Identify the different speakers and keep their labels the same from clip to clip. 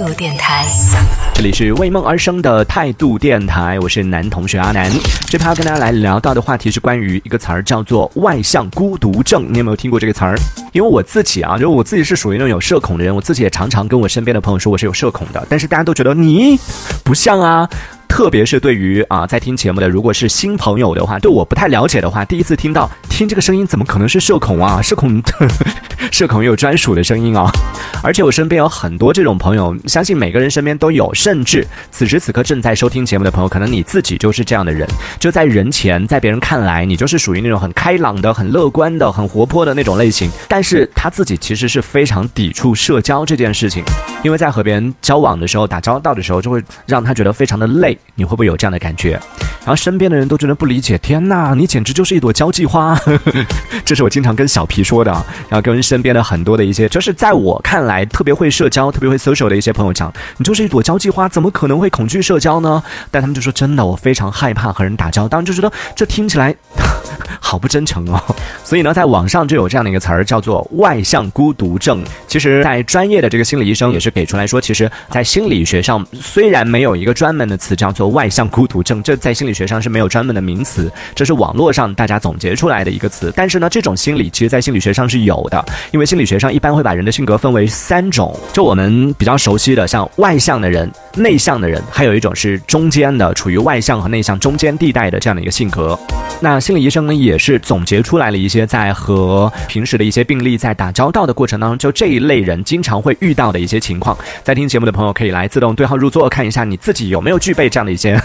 Speaker 1: 度电台，
Speaker 2: 这里是为梦而生的态度电台，我是男同学阿南。这趴要跟大家来聊到的话题是关于一个词儿，叫做外向孤独症。你有没有听过这个词儿？因为我自己啊，就我自己是属于那种有社恐的人，我自己也常常跟我身边的朋友说我是有社恐的，但是大家都觉得你不像啊。特别是对于啊在听节目的，如果是新朋友的话，对我不太了解的话，第一次听到听这个声音，怎么可能是社恐啊？社恐，社恐有专属的声音啊！而且我身边有很多这种朋友，相信每个人身边都有，甚至此时此刻正在收听节目的朋友，可能你自己就是这样的人，就在人前，在别人看来，你就是属于那种很开朗的、很乐观的、很活泼的那种类型，但是他自己其实是非常抵触社交这件事情，因为在和别人交往的时候、打交道的时候，就会让他觉得非常的累。你会不会有这样的感觉？然后身边的人都觉得不理解，天哪，你简直就是一朵交际花。这是我经常跟小皮说的，然后跟身边的很多的一些，就是在我看来特别会社交、特别会 social 的一些朋友讲，你就是一朵交际花，怎么可能会恐惧社交呢？但他们就说真的，我非常害怕和人打交道，就觉得这听起来 好不真诚哦。所以呢，在网上就有这样的一个词儿，叫做外向孤独症。其实，在专业的这个心理医生也是给出来说，其实，在心理学上虽然没有一个专门的词叫做外向孤独症，这在心理学上是没有专门的名词，这是网络上大家总结出来的一个词。但是呢，这种心理其实在心理学上是有的，因为心理学上一般会把人的性格分为三种，就我们比较熟悉的，像外向的人、内向的人，还有一种是中间的，处于外向和内向中间地带的这样的一个性格。那心理医生呢，也是总结出来了一些在和平时的一些病例在打交道的过程当中，就这一类人经常会遇到的一些情况。在听节目的朋友可以来自动对号入座，看一下你自己有没有具备这样的一些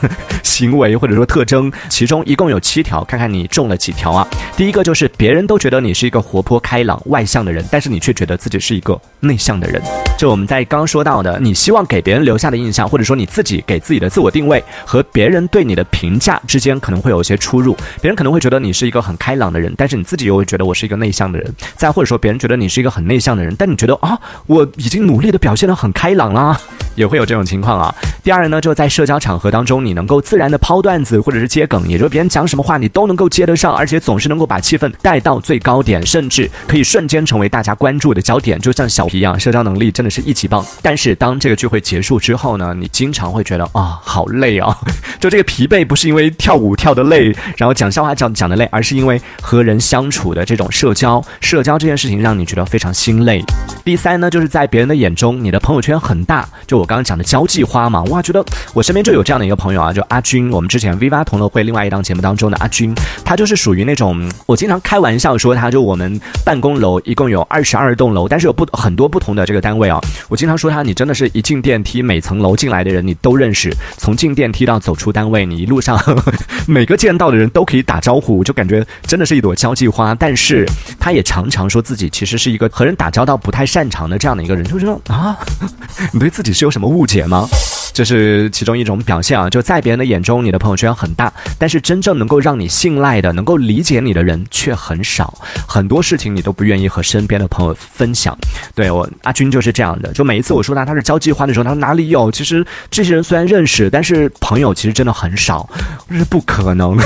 Speaker 2: 行为或者说特征。其中一共有七条，看看你中了几条啊？第一个就是别人都觉得你是一个活泼开朗、外向的人，但是你却觉得自己是一个内向的人。就我们在刚刚说到的，你希望给别人留下的印象，或者说你自己给自己的自我定位和别人对你的评价之间可能会有一些出入。别人可能会觉得你是一个很开朗的人，但是你自己又会觉得我是一个内向的人。再或者说，别人觉得你是一个很内向的人，但你觉得啊，我已经努力的表现得很开朗啦，也会有这种情况啊。第二呢，就在社交场合当中，你能够自然的抛段子或者是接梗，也就是别人讲什么话你都能够接得上，而且总是能够把气氛带到最高点，甚至可以瞬间成为大家关注的焦点，就像小皮一样，社交能力真的是一级棒。但是当这个聚会结束之后呢，你经常会觉得啊，好累啊，就这个疲惫不是因为跳舞跳的累，然后讲。笑话讲讲的累，而是因为和人相处的这种社交，社交这件事情让你觉得非常心累。第三呢，就是在别人的眼中，你的朋友圈很大，就我刚刚讲的交际花嘛，哇，觉得我身边就有这样的一个朋友啊，就阿军，我们之前 V 八同乐会另外一档节目当中的阿军，他就是属于那种我经常开玩笑说，他就我们办公楼一共有二十二栋楼，但是有不很多不同的这个单位啊，我经常说他，你真的是一进电梯，每层楼进来的人你都认识，从进电梯到走出单位，你一路上呵呵每个见到的人都可以。打招呼就感觉真的是一朵交际花，但是他也常常说自己其实是一个和人打交道不太擅长的这样的一个人，就觉得啊，你对自己是有什么误解吗？这是其中一种表现啊！就在别人的眼中，你的朋友圈很大，但是真正能够让你信赖的、能够理解你的人却很少。很多事情你都不愿意和身边的朋友分享。对我阿军就是这样的，就每一次我说他他是交际花的时候，他说哪里有？其实这些人虽然认识，但是朋友其实真的很少。这是不可能，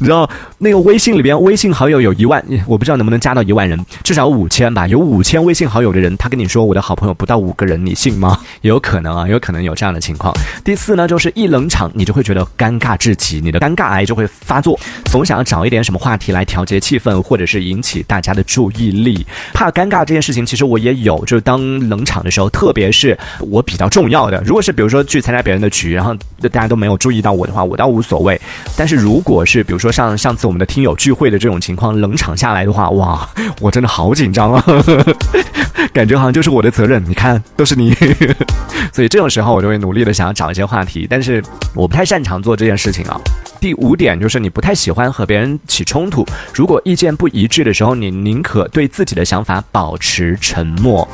Speaker 2: 你知道那个微信里边，微信好友有一万，我不知道能不能加到一万人，至少五千吧。有五千微信好友的人，他跟你说我的好朋友不到五个人，你信吗？有可能啊，有可能有这样。的情况，第四呢，就是一冷场，你就会觉得尴尬至极，你的尴尬癌就会发作，总想要找一点什么话题来调节气氛，或者是引起大家的注意力。怕尴尬这件事情，其实我也有，就是当冷场的时候，特别是我比较重要的，如果是比如说去参加别人的局，然后大家都没有注意到我的话，我倒无所谓。但是如果是比如说像上次我们的听友聚会的这种情况，冷场下来的话，哇，我真的好紧张啊，感觉好像就是我的责任。你看，都是你，所以这种时候我就会。努力的想要找一些话题，但是我不太擅长做这件事情啊。第五点就是你不太喜欢和别人起冲突，如果意见不一致的时候，你宁可对自己的想法保持沉默。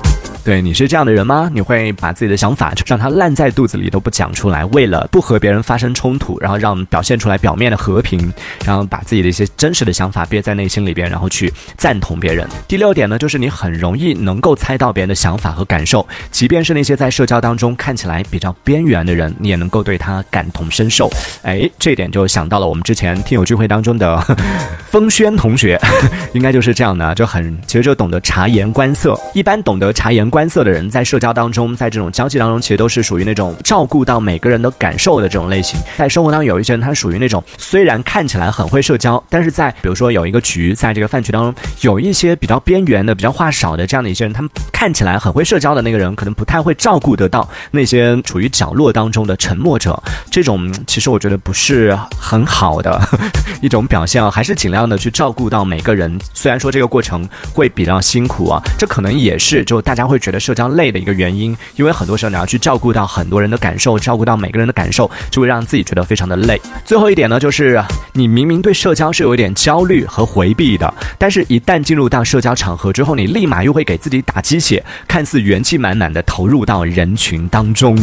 Speaker 2: 对，你是这样的人吗？你会把自己的想法就让它烂在肚子里都不讲出来，为了不和别人发生冲突，然后让表现出来表面的和平，然后把自己的一些真实的想法憋在内心里边，然后去赞同别人。第六点呢，就是你很容易能够猜到别人的想法和感受，即便是那些在社交当中看起来比较边缘的人，你也能够对他感同身受。哎，这点就想到了我们之前听友聚会当中的 风轩同学，应该就是这样的，就很其实就懂得察言观色，一般懂得察言观。观色的人，在社交当中，在这种交际当中，其实都是属于那种照顾到每个人的感受的这种类型。在生活当中，有一些人他属于那种虽然看起来很会社交，但是在比如说有一个局，在这个饭局当中，有一些比较边缘的、比较话少的这样的一些人，他们看起来很会社交的那个人，可能不太会照顾得到那些处于角落当中的沉默者。这种其实我觉得不是很好的 一种表现啊，还是尽量的去照顾到每个人。虽然说这个过程会比较辛苦啊，这可能也是就大家会觉得社交累的一个原因，因为很多时候你要去照顾到很多人的感受，照顾到每个人的感受，就会让自己觉得非常的累。最后一点呢，就是你明明对社交是有一点焦虑和回避的，但是一旦进入到社交场合之后，你立马又会给自己打鸡血，看似元气满满的投入到人群当中。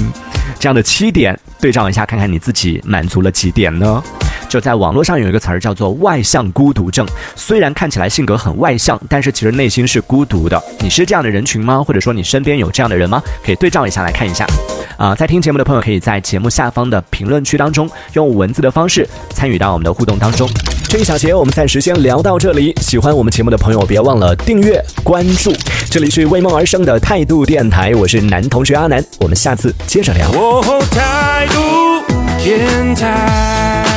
Speaker 2: 这样的七点对照一下，看看你自己满足了几点呢？就在网络上有一个词儿叫做“外向孤独症”，虽然看起来性格很外向，但是其实内心是孤独的。你是这样的人群吗？或者说你身边有这样的人吗？可以对照一下来看一下。啊，在听节目的朋友可以在节目下方的评论区当中用文字的方式参与到我们的互动当中。这一小节我们暂时先聊到这里。喜欢我们节目的朋友别忘了订阅关注。这里是为梦而生的态度电台，我是男同学阿南，我们下次接着聊。
Speaker 1: 态度电台。